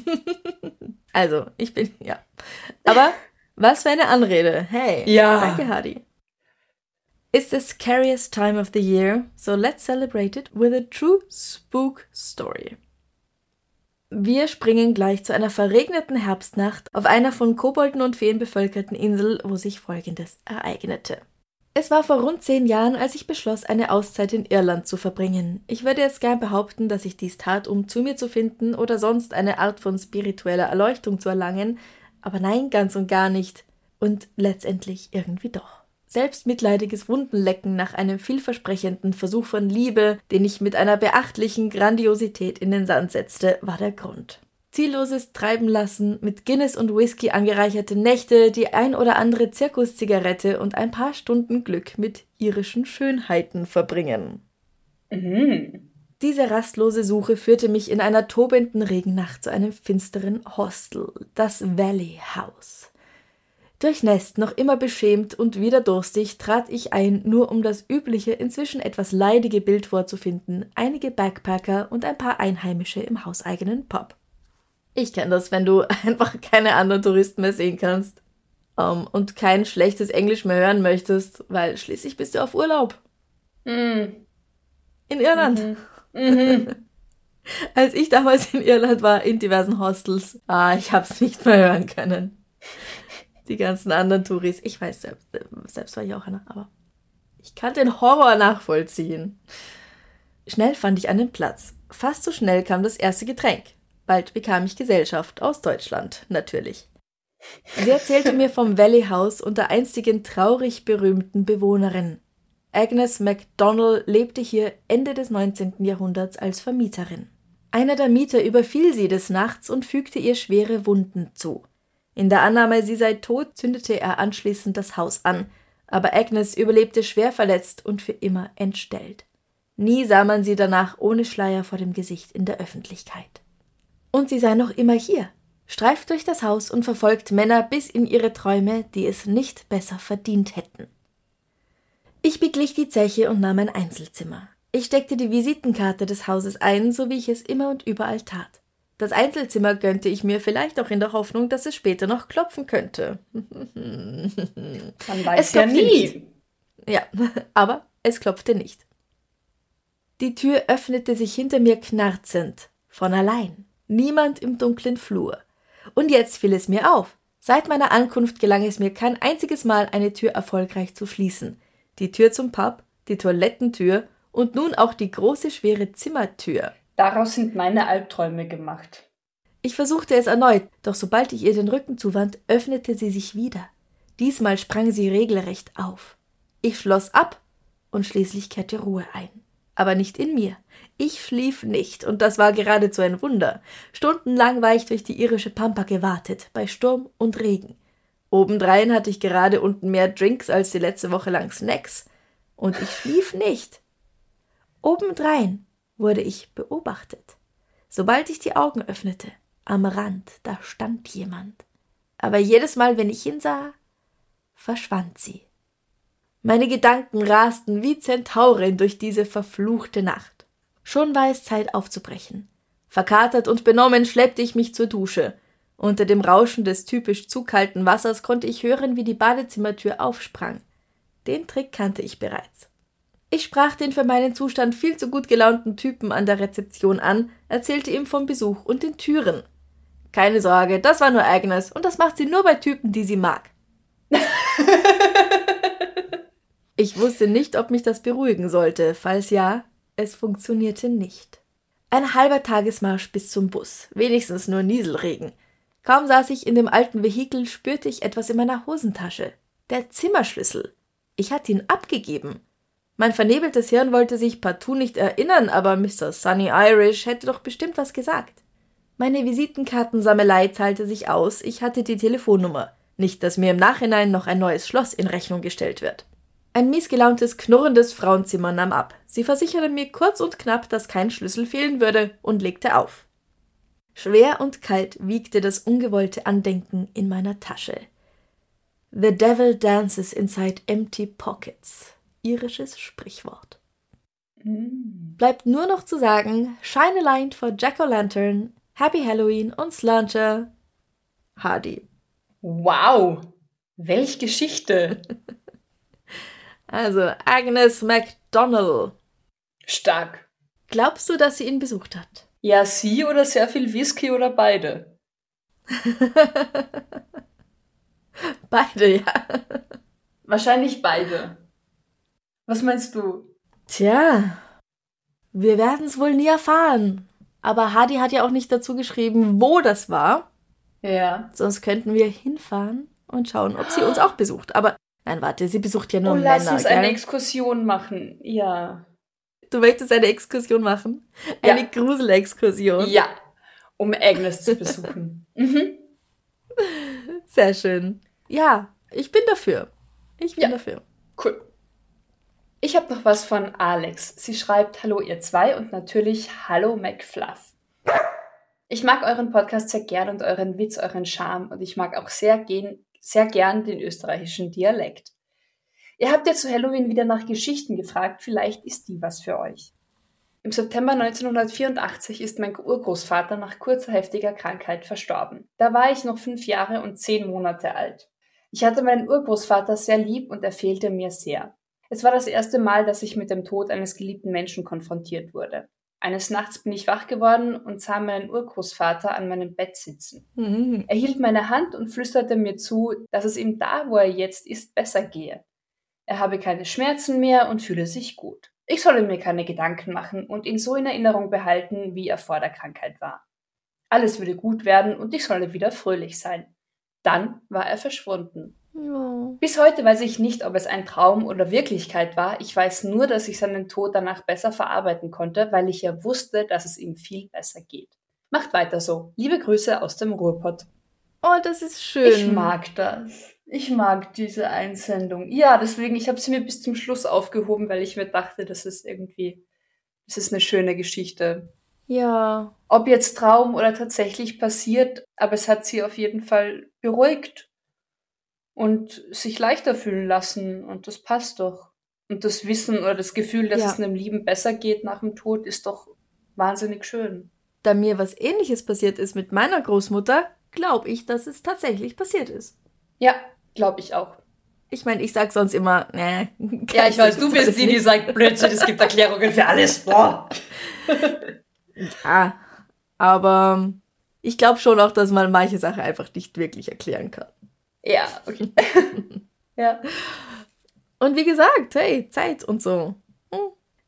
Also, ich bin, ja. Aber was für eine Anrede. Hey. Ja. Danke, Hadi. It's the scariest time of the year, so let's celebrate it with a true spook story. Wir springen gleich zu einer verregneten Herbstnacht auf einer von Kobolden und Feen bevölkerten Insel, wo sich Folgendes ereignete. Es war vor rund zehn Jahren, als ich beschloss, eine Auszeit in Irland zu verbringen. Ich würde jetzt gern behaupten, dass ich dies tat, um zu mir zu finden oder sonst eine Art von spiritueller Erleuchtung zu erlangen, aber nein, ganz und gar nicht. Und letztendlich irgendwie doch. Selbstmitleidiges Wundenlecken nach einem vielversprechenden Versuch von Liebe, den ich mit einer beachtlichen Grandiosität in den Sand setzte, war der Grund. Zielloses Treiben lassen, mit Guinness und Whisky angereicherte Nächte, die ein oder andere Zirkuszigarette und ein paar Stunden Glück mit irischen Schönheiten verbringen. Mhm. Diese rastlose Suche führte mich in einer tobenden Regennacht zu einem finsteren Hostel, das Valley House. Durchnässt, noch immer beschämt und wieder durstig, trat ich ein, nur um das übliche, inzwischen etwas leidige Bild vorzufinden, einige Backpacker und ein paar Einheimische im hauseigenen Pub. Ich kenne das, wenn du einfach keine anderen Touristen mehr sehen kannst ähm, und kein schlechtes Englisch mehr hören möchtest, weil schließlich bist du auf Urlaub. Mhm. In Irland. Mhm. Als ich damals in Irland war, in diversen Hostels, ah, ich hab's nicht mehr hören können. Die ganzen anderen Touris, ich weiß selbst, selbst war ich auch einer, aber ich kann den Horror nachvollziehen. Schnell fand ich einen Platz. Fast so schnell kam das erste Getränk. Bald bekam ich Gesellschaft aus Deutschland, natürlich. Sie erzählte mir vom Valley House und der einstigen traurig berühmten Bewohnerin. Agnes MacDonald lebte hier Ende des 19. Jahrhunderts als Vermieterin. Einer der Mieter überfiel sie des Nachts und fügte ihr schwere Wunden zu. In der Annahme, sie sei tot, zündete er anschließend das Haus an, aber Agnes überlebte schwer verletzt und für immer entstellt. Nie sah man sie danach ohne Schleier vor dem Gesicht in der Öffentlichkeit. Und sie sei noch immer hier, streift durch das Haus und verfolgt Männer bis in ihre Träume, die es nicht besser verdient hätten. Ich beglich die Zeche und nahm ein Einzelzimmer. Ich steckte die Visitenkarte des Hauses ein, so wie ich es immer und überall tat. Das Einzelzimmer gönnte ich mir vielleicht auch in der Hoffnung, dass es später noch klopfen könnte. Man Es weiß ja klopfte nie. nicht. Ja, aber es klopfte nicht. Die Tür öffnete sich hinter mir knarzend, von allein. Niemand im dunklen Flur. Und jetzt fiel es mir auf. Seit meiner Ankunft gelang es mir kein einziges Mal, eine Tür erfolgreich zu schließen. Die Tür zum Pub, die Toilettentür und nun auch die große schwere Zimmertür. Daraus sind meine Albträume gemacht. Ich versuchte es erneut, doch sobald ich ihr den Rücken zuwand, öffnete sie sich wieder. Diesmal sprang sie regelrecht auf. Ich schloss ab und schließlich kehrte Ruhe ein. Aber nicht in mir. Ich schlief nicht, und das war geradezu ein Wunder. Stundenlang war ich durch die irische Pampa gewartet, bei Sturm und Regen. Obendrein hatte ich gerade unten mehr Drinks als die letzte Woche lang Snacks. Und ich schlief nicht. Obendrein wurde ich beobachtet. Sobald ich die Augen öffnete, am Rand, da stand jemand. Aber jedes Mal, wenn ich ihn sah, verschwand sie. Meine Gedanken rasten wie Zentauren durch diese verfluchte Nacht. Schon war es Zeit aufzubrechen. Verkatert und benommen schleppte ich mich zur Dusche. Unter dem Rauschen des typisch zu kalten Wassers konnte ich hören, wie die Badezimmertür aufsprang. Den Trick kannte ich bereits. Ich sprach den für meinen Zustand viel zu gut gelaunten Typen an der Rezeption an, erzählte ihm vom Besuch und den Türen. Keine Sorge, das war nur Agnes und das macht sie nur bei Typen, die sie mag. ich wusste nicht, ob mich das beruhigen sollte. Falls ja, es funktionierte nicht. Ein halber Tagesmarsch bis zum Bus, wenigstens nur Nieselregen. Kaum saß ich in dem alten Vehikel, spürte ich etwas in meiner Hosentasche. Der Zimmerschlüssel. Ich hatte ihn abgegeben. Mein vernebeltes Hirn wollte sich partout nicht erinnern, aber Mr. Sunny Irish hätte doch bestimmt was gesagt. Meine Visitenkartensammelei zahlte sich aus, ich hatte die Telefonnummer. Nicht, dass mir im Nachhinein noch ein neues Schloss in Rechnung gestellt wird. Ein miesgelauntes, knurrendes Frauenzimmer nahm ab. Sie versicherte mir kurz und knapp, dass kein Schlüssel fehlen würde, und legte auf. Schwer und kalt wiegte das ungewollte Andenken in meiner Tasche. The devil dances inside empty pockets. Irisches Sprichwort. Mm. Bleibt nur noch zu sagen, Shine a Light for Jack-O-Lantern, Happy Halloween und Slancher. Hardy. Wow. Welch Geschichte. Also Agnes McDonnell. Stark. Glaubst du, dass sie ihn besucht hat? Ja, sie oder sehr viel Whisky oder beide? Beide, ja. Wahrscheinlich beide. Was meinst du? Tja, wir werden es wohl nie erfahren. Aber Hardy hat ja auch nicht dazu geschrieben, wo das war. Ja. Sonst könnten wir hinfahren und schauen, ob sie uns auch besucht. Aber nein, warte, sie besucht ja nur Oh, lass Männer. uns eine gell? Exkursion machen. Ja. Du möchtest eine Exkursion machen? Ja. Eine Gruselexkursion. Ja. Um Agnes zu besuchen. mhm. Sehr schön. Ja, ich bin dafür. Ich bin Ja. dafür. Cool. Ich habe noch was von Alex. Sie schreibt Hallo ihr zwei und natürlich Hallo McFluff. Ich mag euren Podcast sehr gern und euren Witz, euren Charme und ich mag auch sehr, gen sehr gern den österreichischen Dialekt. Ihr habt ja zu Halloween wieder nach Geschichten gefragt, vielleicht ist die was für euch. Im September 1984 ist mein Urgroßvater nach kurzer heftiger Krankheit verstorben. Da war ich noch fünf Jahre und zehn Monate alt. Ich hatte meinen Urgroßvater sehr lieb und er fehlte mir sehr. Es war das erste Mal, dass ich mit dem Tod eines geliebten Menschen konfrontiert wurde. Eines Nachts bin ich wach geworden und sah meinen Urgroßvater an meinem Bett sitzen. Mhm. Er hielt meine Hand und flüsterte mir zu, dass es ihm da, wo er jetzt ist, besser gehe. Er habe keine Schmerzen mehr und fühle sich gut. Ich solle mir keine Gedanken machen und ihn so in Erinnerung behalten, wie er vor der Krankheit war. Alles würde gut werden und ich solle wieder fröhlich sein. Dann war er verschwunden. Ja. Bis heute weiß ich nicht, ob es ein Traum oder Wirklichkeit war. Ich weiß nur, dass ich seinen Tod danach besser verarbeiten konnte, weil ich ja wusste, dass es ihm viel besser geht. Macht weiter so. Liebe Grüße aus dem Ruhrpott. Oh, das ist schön. Ich mag das. Ich mag diese Einsendung. Ja, deswegen, ich habe sie mir bis zum Schluss aufgehoben, weil ich mir dachte, das ist irgendwie, das ist eine schöne Geschichte. Ja. Ob jetzt Traum oder tatsächlich passiert, aber es hat sie auf jeden Fall beruhigt und sich leichter fühlen lassen und das passt doch. Und das Wissen oder das Gefühl, dass Ja. es einem Lieben besser geht nach dem Tod, ist doch wahnsinnig schön. Da mir was ähnliches passiert ist mit meiner Großmutter, glaube ich, dass es tatsächlich passiert ist. Ja, glaube ich auch. Ich meine, ich sag sonst immer, nee. Ja, ich weiß, du bist die, die sagt, Blödsinn, es gibt Erklärungen für alles. Boah. Ja, aber ich glaube schon auch, dass man manche Sachen einfach nicht wirklich erklären kann. Ja, okay. ja. Und wie gesagt, hey, Zeit und so. Hm.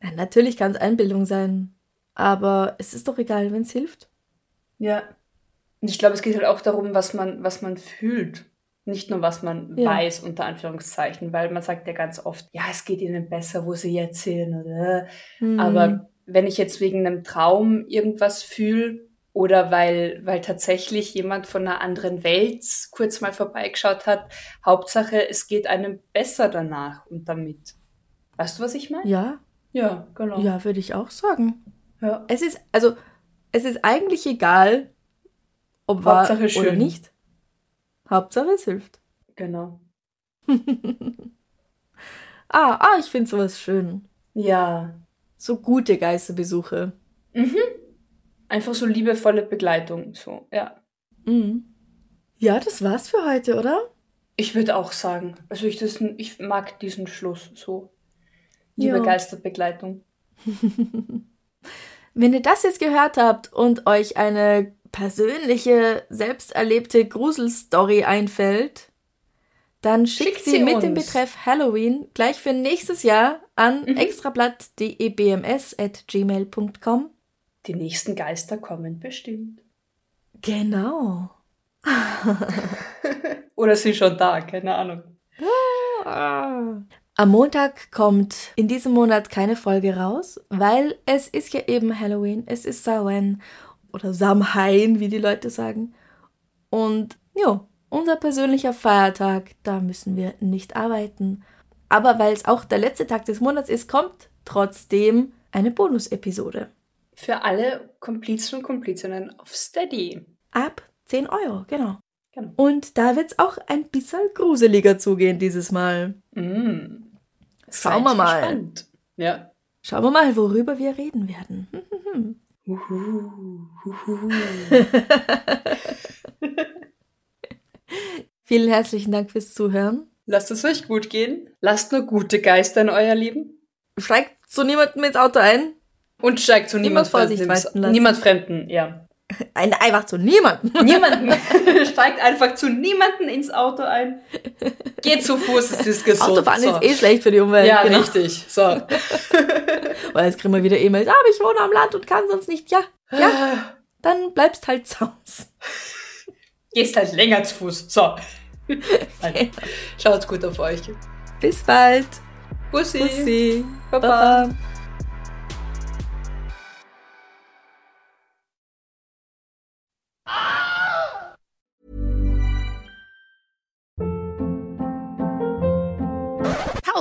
Ja, natürlich kann es Einbildung sein, aber es ist doch egal, wenn es hilft. Ja. Und ich glaube, es geht halt auch darum, was man, was man fühlt. Nicht nur, was man Ja. weiß, unter Anführungszeichen, weil man sagt ja ganz oft, ja, es geht ihnen besser, wo sie jetzt sind. Oder? Hm. Aber wenn ich jetzt wegen einem Traum irgendwas fühle oder weil, weil tatsächlich jemand von einer anderen Welt kurz mal vorbeigeschaut hat, Hauptsache, es geht einem besser danach und damit. Weißt du, was ich meine? Ja, Ja, genau. ja, würde ich auch sagen. Ja. Es ist, also, es ist eigentlich egal, ob wahr Hauptsache oder schön. nicht. Hauptsache es hilft. Genau. Ah, ah, ich finde sowas schön. Ja. So gute Geisterbesuche. Mhm. Einfach so liebevolle Begleitung, so, ja. Mhm. Ja, das war's für heute, oder? Ich würde auch sagen, also ich, das, ich mag diesen Schluss so. Liebe Ja. Geisterbegleitung. Wenn ihr das jetzt gehört habt und euch eine persönliche, selbst erlebte Gruselstory einfällt, dann schickt, Schickt sie, sie mit dem. Betreff Halloween gleich für nächstes Jahr an Mhm. extrablatt.debms.gmail.com. Die nächsten Geister kommen bestimmt. Genau. Oder sind schon da, keine Ahnung. Am Montag kommt in diesem Monat keine Folge raus, weil es ist ja eben Halloween, es ist Samhain oder Samhain, wie die Leute sagen. Und ja, unser persönlicher Feiertag, da müssen wir nicht arbeiten. Aber weil es auch der letzte Tag des Monats ist, kommt trotzdem eine Bonus-Episode. Für alle Komplizen und Komplizinnen auf Steady. Ab 10 Euro, genau. Genau. Und da wird es auch ein bisschen gruseliger zugehen dieses Mal. Mm. Schauen wir mal. Gespannt. Ja. Schauen wir mal, worüber wir reden werden. Vielen herzlichen Dank fürs Zuhören. Lasst es euch gut gehen. Lasst nur gute Geister in euer Leben. Steigt zu niemandem ins Auto ein. Und steigt zu niemand Fremden. Niemand Fremden, ja. Ein, einfach zu niemandem. Niemanden. steigt einfach zu niemanden ins Auto ein. Geht zu Fuß, es ist gesund. Autofahren so. ist eh schlecht für die Umwelt. Ja, genau. richtig. So. Weil jetzt kriegen wir wieder E-Mails. Aber ich wohne am Land und kann sonst nicht. Ja, ja. Dann bleibst halt zu Hause. Gehst halt länger zu Fuß. So. Also, Schaut's gut auf euch. Bis bald. Bussi. Bussi. Baba. Baba.